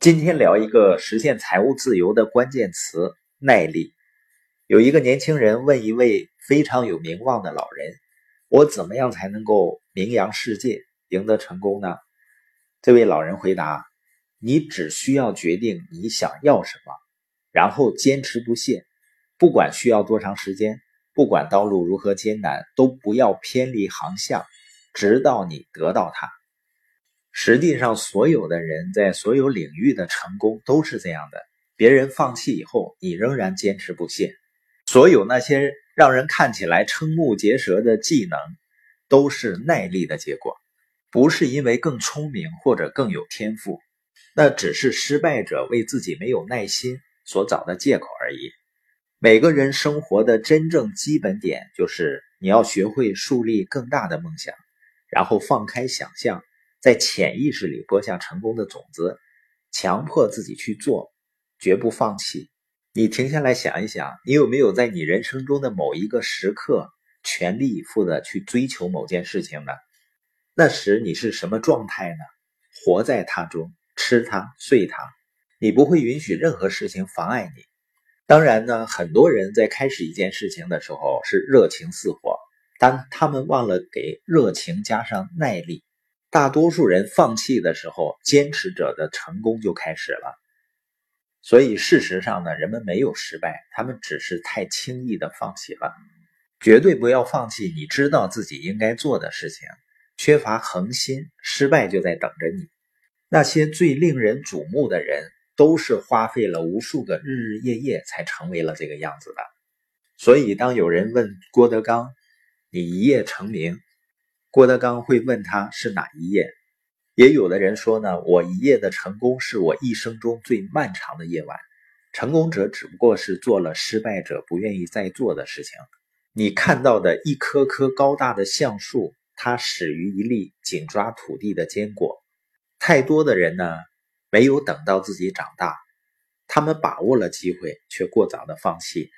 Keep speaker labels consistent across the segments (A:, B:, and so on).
A: 今天聊一个实现财务自由的关键词——耐力。有一个年轻人问一位非常有名望的老人：“我怎么样才能够名扬世界，赢得成功呢？”这位老人回答：“你只需要决定你想要什么，然后坚持不懈，不管需要多长时间，不管道路如何艰难，都不要偏离航向，直到你得到它。”实际上，所有的人在所有领域的成功都是这样的：别人放弃以后，你仍然坚持不懈。所有那些让人看起来瞠目结舌的技能，都是耐力的结果，不是因为更聪明或者更有天赋，那只是失败者为自己没有耐心所找的借口而已。每个人生活的真正基本点就是，你要学会树立更大的梦想，然后放开想象。在潜意识里播下成功的种子，强迫自己去做，绝不放弃。你停下来想一想，你有没有在你人生中的某一个时刻全力以赴的去追求某件事情呢？那时你是什么状态呢？活在它中，吃它，睡它，你不会允许任何事情妨碍你。当然呢，很多人在开始一件事情的时候是热情似火，但他们忘了给热情加上耐力。大多数人放弃的时候，坚持者的成功就开始了。所以事实上呢，人们没有失败，他们只是太轻易的放弃了。绝对不要放弃你知道自己应该做的事情，缺乏恒心，失败就在等着你。那些最令人瞩目的人，都是花费了无数个日日夜夜才成为了这个样子的。所以，当有人问郭德纲：“你一夜成名？”郭德纲会问他是哪一夜，也有的人说呢，我一夜的成功是我一生中最漫长的夜晚。成功者只不过是做了失败者不愿意再做的事情。你看到的一棵棵高大的橡树，它始于一粒紧抓土地的坚果。太多的人呢，没有等到自己长大，他们把握了机会，却过早的放弃。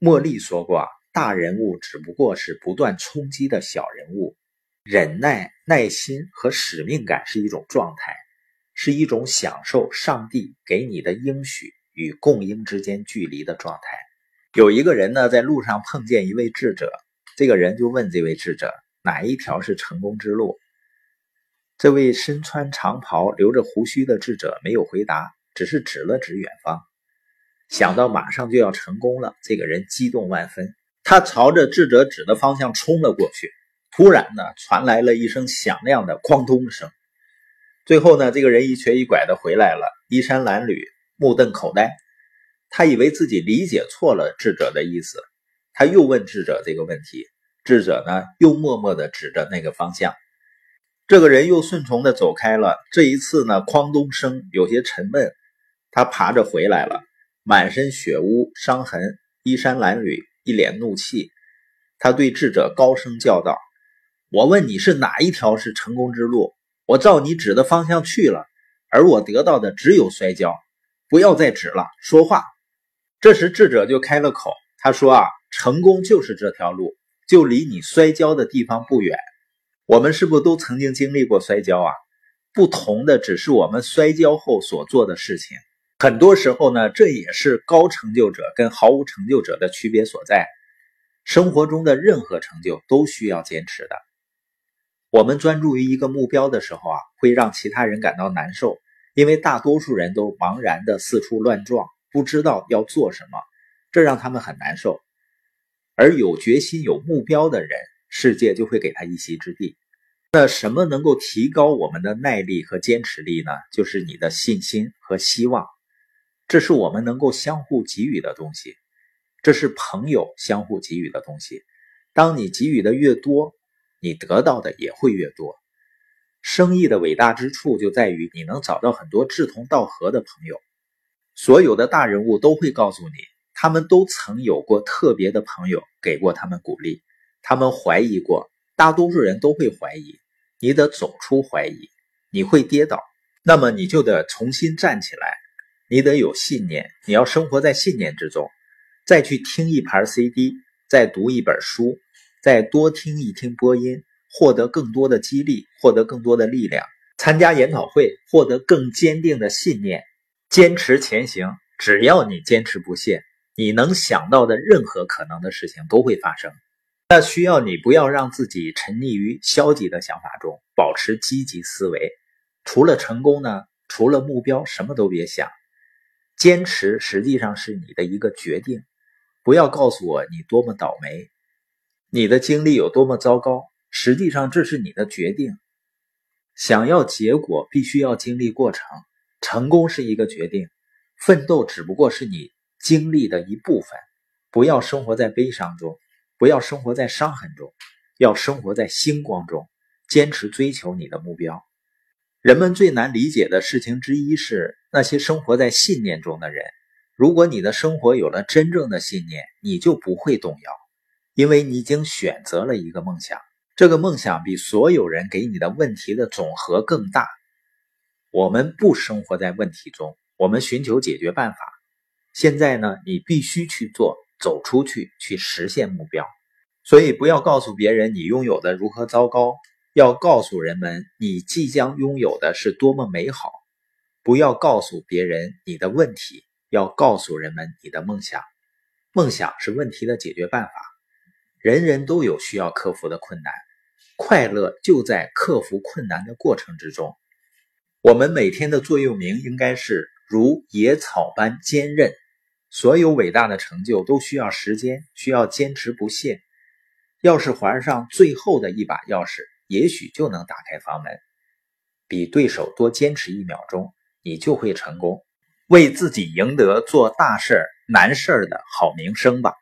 A: 茉莉说过，大人物只不过是不断冲击的小人物。忍耐、耐心和使命感是一种状态，是一种享受上帝给你的应许与供应之间距离的状态。有一个人呢，在路上碰见一位智者，这个人就问这位智者：“哪一条是成功之路？”这位身穿长袍、留着胡须的智者没有回答，只是指了指远方。想到马上就要成功了，这个人激动万分，他朝着智者指的方向冲了过去。突然呢，传来了一声响亮的“哐咚”声。最后呢，这个人一瘸一拐的回来了，衣衫褴褛，目瞪口呆。他以为自己理解错了智者的意思，他又问智者这个问题。智者呢，又默默的指着那个方向。这个人又顺从的走开了。这一次呢，哐咚声有些沉闷。他爬着回来了，满身血污伤痕，衣衫褴褛，一脸怒气。他对智者高声叫道。我问你是哪一条是成功之路？我照你指的方向去了，而我得到的只有摔跤。不要再指了，说话。这时智者就开了口，他说：“啊，成功就是这条路，就离你摔跤的地方不远。我们是不是都曾经经历过摔跤啊？不同的只是我们摔跤后所做的事情。很多时候呢，这也是高成就者跟毫无成就者的区别所在。生活中的任何成就都需要坚持的。”我们专注于一个目标的时候啊，会让其他人感到难受，因为大多数人都茫然的四处乱撞，不知道要做什么，这让他们很难受。而有决心、有目标的人，世界就会给他一席之地。那什么能够提高我们的耐力和坚持力呢？就是你的信心和希望，这是我们能够相互给予的东西，这是朋友相互给予的东西。当你给予的越多，你得到的也会越多。生意的伟大之处就在于你能找到很多志同道合的朋友。所有的大人物都会告诉你，他们都曾有过特别的朋友给过他们鼓励。他们怀疑过，大多数人都会怀疑。你得走出怀疑，你会跌倒，那么你就得重新站起来。你得有信念，你要生活在信念之中。再去听一盘 CD，再读一本书。再多听一听播音，获得更多的激励，获得更多的力量；参加研讨会，获得更坚定的信念；坚持前行，只要你坚持不懈，你能想到的任何可能的事情都会发生。那需要你不要让自己沉溺于消极的想法中，保持积极思维。除了成功呢？除了目标，什么都别想。坚持实际上是你的一个决定。不要告诉我你多么倒霉，你的经历有多么糟糕。实际上这是你的决定。想要结果，必须要经历过程。成功是一个决定，奋斗只不过是你经历的一部分。不要生活在悲伤中，不要生活在伤痕中，要生活在星光中，坚持追求你的目标。人们最难理解的事情之一是那些生活在信念中的人。如果你的生活有了真正的信念，你就不会动摇，因为你已经选择了一个梦想。这个梦想比所有人给你的问题的总和更大。我们不生活在问题中，我们寻求解决办法。现在呢，你必须去做，走出去，去实现目标。所以，不要告诉别人你拥有的如何糟糕。要告诉人们，你即将拥有的是多么美好。不要告诉别人你的问题，要告诉人们你的梦想。梦想是问题的解决办法。人人都有需要克服的困难，快乐就在克服困难的过程之中。我们每天的座右铭应该是如野草般坚韧。所有伟大的成就都需要时间，需要坚持不懈。钥匙环上最后的一把钥匙。也许就能打开房门，比对手多坚持一秒钟，你就会成功，为自己赢得做大事难事儿的好名声吧。